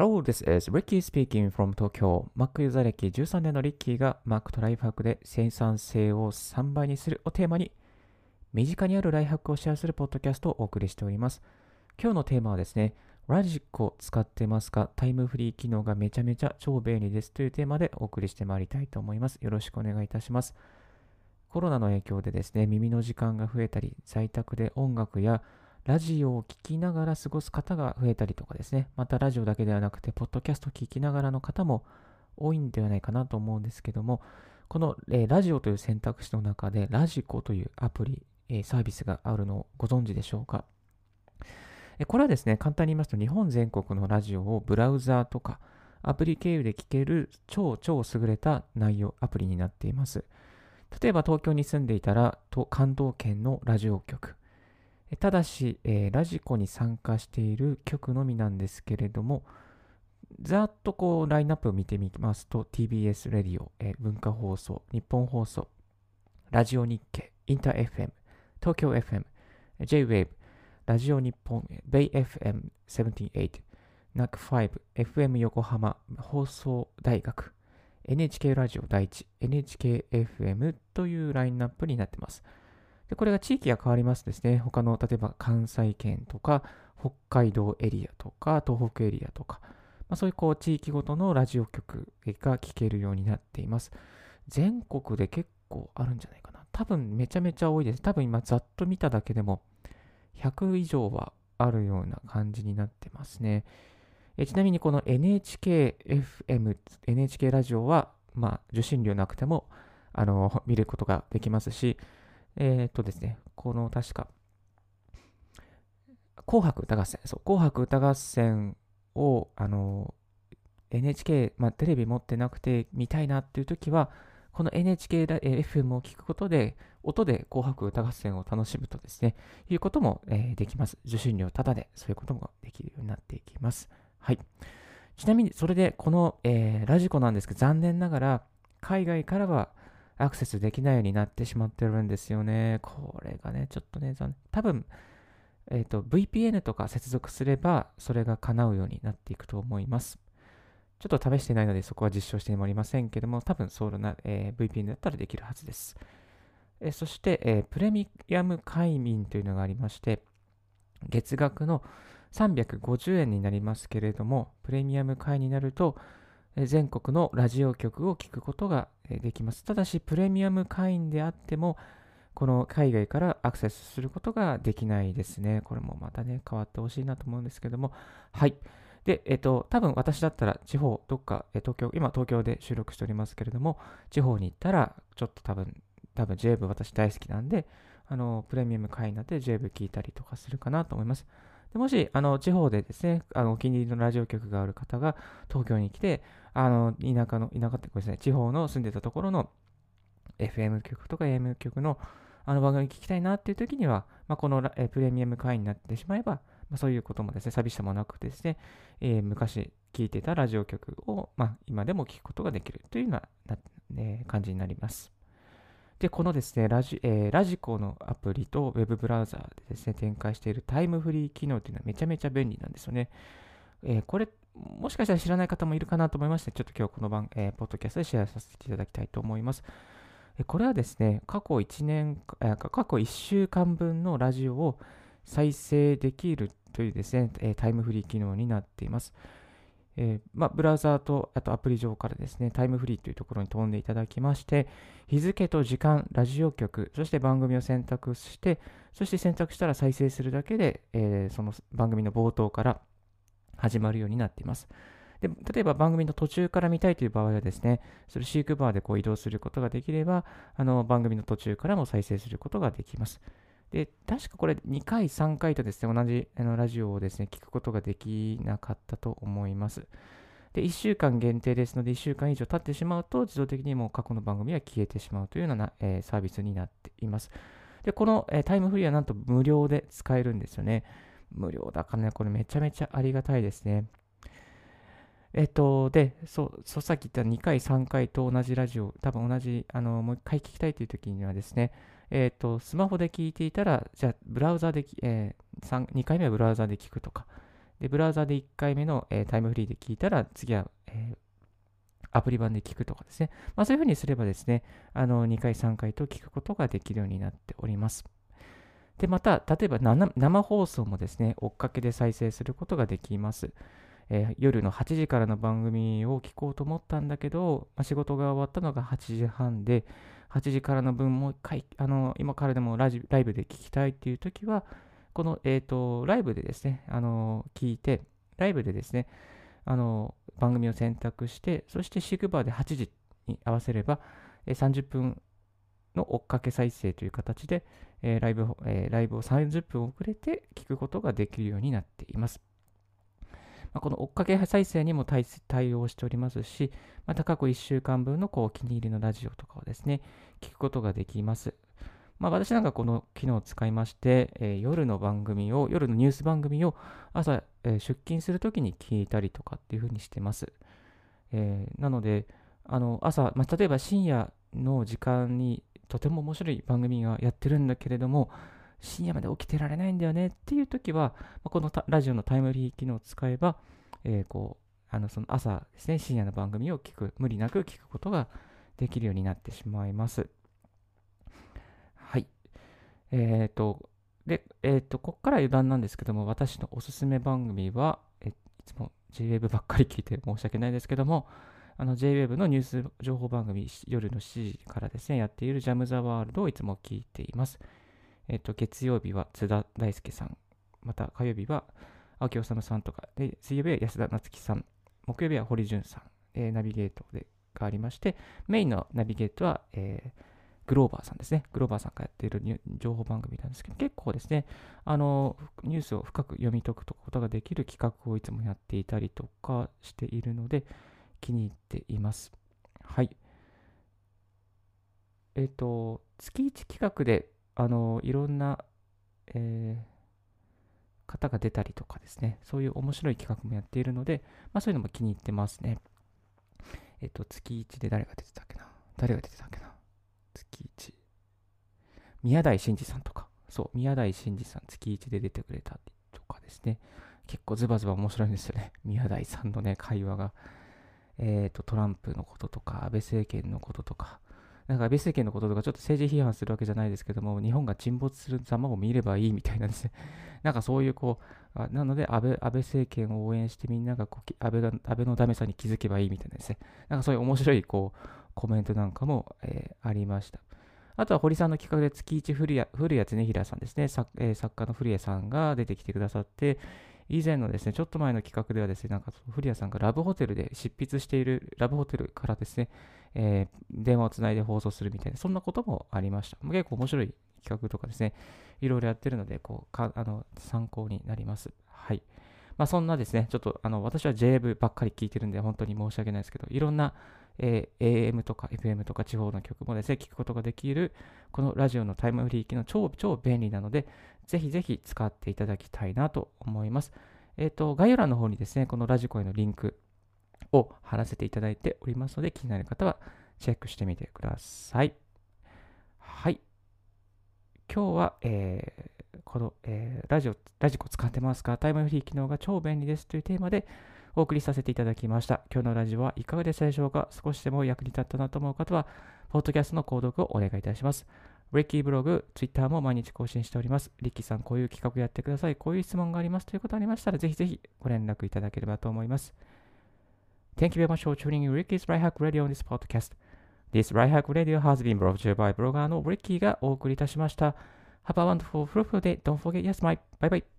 Hello, this is Ricky speaking from Tokyo. Mac ユーザー歴13年のリッキーが Mac とライフハックで生産性を3倍にするをテーマに身近にあるライフハックをシェアするポッドキャストをお送りしております。今日のテーマはですね、ラジコ使ってますか？タイムフリー機能がめちゃめちゃ超便利ですというテーマでお送りしてまいりたいと思います。よろしくお願いいたします。コロナの影響でですね、耳の時間が増えたり、在宅で音楽やラジオを聴きながら過ごす方が増えたりとかですね、またラジオだけではなくて、ポッドキャストを聴きながらの方も多いんではないかなと思うんですけども、この、えー、ラジオという選択肢の中で、ラジコというアプリ、えー、サービスがあるのをご存知でしょうか、えー、これはですね、簡単に言いますと、日本全国のラジオをブラウザーとかアプリ経由で聴ける超超優れた内容、アプリになっています。例えば東京に住んでいたら、関東圏のラジオ局、ただし、えー、ラジコに参加している曲のみなんですけれども、ざっとこうラインナップを見てみますと、TBS レディオ、えー、文化放送、日本放送、ラジオ日経、インター FM、東京 FM、J-Wave、ラジオ日本、ベイ FM78、NAC5、FM 横浜、放送大学、NHK ラジオ第一、NHK FM というラインナップになっています。で、これが地域が変わりますですね。他の、例えば関西圏とか、北海道エリアとか、東北エリアとか、まあ、そういうこう地域ごとのラジオ局が聴けるようになっています。全国で結構あるんじゃないかな。多分めちゃめちゃ多いです。多分今ざっと見ただけでも100以上はあるような感じになってますね。えちなみにこの NHKFM、NHK ラジオは、まあ、受信料なくてもあの見ることができますし、えっ、とですね、この確か、紅白歌合戦、そう、紅白歌合戦を、あの、NHK、まあ、テレビ持ってなくて見たいなっていう時は、この NHK FM を聞くことで、音で紅白歌合戦を楽しむとですね、いうことも、えー、できます。受信料ただで、そういうこともできるようになっていきます。はい。ちなみに、それで、この、えー、ラジコなんですけど、残念ながら、海外からはアクセスできないようになってしまってるんですよね。これがね、ちょっとね、残念。多分、えっ、ー、と、VPN とか接続すれば、それが叶うようになっていくと思います。ちょっと試していないので、そこは実証してもおりませんけども、多分、そうな、えー、VPN だったらできるはずです。えー、そして、え、プレミアム会員というのがありまして、月額の350円になりますけれども、プレミアム会員になると、全国のラジオ局を聞くことができます。ただし、プレミアム会員であっても、この海外からアクセスすることができないですね。これもまたね、変わってほしいなと思うんですけども。はい。で、えっと、多分私だったら地方、どっか、え東京、今東京で収録しておりますけれども、地方に行ったら、ちょっと多分、多分 j 部私大好きなんで、あの、プレミアム会員になって j 部聞いたりとかするかなと思います。でもし、あの、地方でですね、あの、お気に入りのラジオ局がある方が東京に来て、あの、田舎の、田舎ってこれですね、地方の住んでたところの FM 局とか AM 局のあの番組聞きたいなっていう時には、まあ、このえプレミアム会員になってしまえば、まあ、そういうこともですね、寂しさもなくですね、えー、昔聞いてたラジオ局を、まあ、今でも聞くことができるというようなな、えー、感じになります。で、このですね、ラジ,、えー、ラジコのアプリと Web ブラウザーでですね、展開しているタイムフリー機能というのはめちゃめちゃ便利なんですよね。えー、これ、もしかしたら知らない方もいるかなと思いまして、ちょっと今日この番、えー、ポッドキャストでシェアさせていただきたいと思います。これはですね、過去1年、え過去1週間分のラジオを再生できるというですね、えタイムフリー機能になっています。えー、まあ、ブラウザーとあとアプリ上からですね、タイムフリーというところに飛んでいただきまして、日付と時間、ラジオ局、そして番組を選択して、そして選択したら再生するだけで、えー、その番組の冒頭から始まるようになっています。で例えば番組の途中から見たいという場合はですね、それシークバーでこう移動することができれば、あの番組の途中からも再生することができます。で、確かこれ2回、3回とですね、同じあのラジオをですね、聞くことができなかったと思います。で、1週間限定ですので、1週間以上経ってしまうと、自動的にもう過去の番組は消えてしまうというような、えー、サービスになっています。で、この、えー、タイムフリーはなんと無料で使えるんですよね。無料だからね、これめちゃめちゃありがたいですね。えっと、で、そう、さっき言った2回、3回と同じラジオ、多分同じ、あの、もう1回聞きたいという時にはですね、えっ、ー、と、スマホで聞いていたら、じゃあ、ブラウザで、えー、2回目はブラウザで聞くとか、で、ブラウザで1回目の、えー、タイムフリーで聞いたら、次は、えー、アプリ版で聞くとかですね。まあ、そういうふうにすればですね、あの2回、3回と聞くことができるようになっております。で、また、例えば生放送もですね、追っかけで再生することができます。えー、夜の8時からの番組を聞こうと思ったんだけど、まあ、仕事が終わったのが8時半で、8時からの分もう一回、あの今からでもラジライブで聞きたいっていう時は、この、えーと、ライブでですね、あの聞いて、ライブでですね、あの番組を選択して、そしてシグバーで8時に合わせれば、えー、30分の追っかけ再生という形で、えー、ライブえー、ライブを30分遅れて聞くことができるようになっています。まあ、この追っかけ再生にも対応しておりますし、また過去1週間分のこうお気に入りのラジオとかをですね、聞くことができます。まあ、私なんかこの機能を使いまして、えー、夜の番組を、夜のニュース番組を朝、えー、出勤するときに聞いたりとかっていうふうにしてます。えー、なので、あの朝、まあ、例えば深夜の時間にとても面白い番組がやってるんだけれども、深夜まで起きてられないんだよねっていう時は、まこのラジオのタイムリー機能を使えば、えー、こう、あのその朝ですね、深夜の番組を聞く、無理なく聞くことができるようになってしまいます。はい。えっ、ー、と、で、えっ、ー、と、ここから余談なんですけども、私のおすすめ番組は、えいつも JWEB ばっかり聞いて申し訳ないですけども、JWEB のニュース情報番組、夜の7時からですね、やっているジャム・ザ・ワールドをいつも聞いています。えっと、月曜日は津田大介さん、また火曜日は青木治さんとか、で水曜日は安田夏樹さん、木曜日は堀潤さん、えー、ナビゲートでがありまして、メインのナビゲートは、えー、グローバーさんですね。グローバーさんがやっている情報番組なんですけど、結構ですね、あの、ニュースを深く読み解くことができる企画をいつもやっていたりとかしているので、気に入っています。はい。えっ、ー、と、月1企画であの、いろんな、えー、方が出たりとかですね、そういう面白い企画もやっているので、まあそういうのも気に入ってますね。えっと、月1で誰が出てたっけな？誰が出てたっけな？月1。宮台真司さんとか、そう、宮台真司さん、月1で出てくれたとかですね、結構ズバズバ面白いんですよね。宮台さんのね、会話が。えっ、ー、と、トランプのこととか、安倍政権のこととか、なんか安倍政権のこととかちょっと政治批判するわけじゃないですけども、日本が沈没する様を見ればいいみたいなんですね。なんかそういうこう、あなので安倍安倍政権を応援してみんながこう安倍が安倍のダメさに気づけばいいみたいなですね。なんかそういう面白いこうコメントなんかも、えー、ありました。あとは堀さんの企画で月一古谷古谷恒平さんですね作、えー、作家の古谷さんが出てきてくださって、以前のですね、ちょっと前の企画ではですね、なんか古谷さんがラブホテルで執筆しているラブホテルからですね、えー、電話をつないで放送するみたいな、そんなこともありました。結構面白い企画とかですね、いろいろやってるので、こう、かあの参考になります。はい。まあ、そんなですね、ちょっとあの私は JAV ばっかり聞いてるんで、本当に申し訳ないですけど、いろんな、えー、AM とか FM とか地方の曲もですね、聞くことができる、このラジオのタイムフリー機能超、超便利なので、ぜひぜひ使っていただきたいなと思います。えっ、ー、と、概要欄の方にですね、このラジコへのリンクを貼らせていただいておりますので、気になる方はチェックしてみてください。はい。今日は、えー、この、えー、ラジオ、ラジコ使ってますか？タイムフリー機能が超便利ですというテーマでお送りさせていただきました。今日のラジオはいかがでしたでしょうか？少しでも役に立ったなと思う方は、ポッドキャストの購読をお願いいたします。リッキーブログ、ツイッターも毎日更新しております。リッキーさん、こういう企画やってください。こういう質問がありますということありましたら、ぜひぜひご連絡いただければと思います。Thank you very much for tuning in Ricky's Right Hack Radio on this podcast. This Right Hack Radio has been brought to you by ブロガーの Ricky がお送りいたしました。Have a wonderful, fruitful day. Don't forget, yes, my. Bye bye.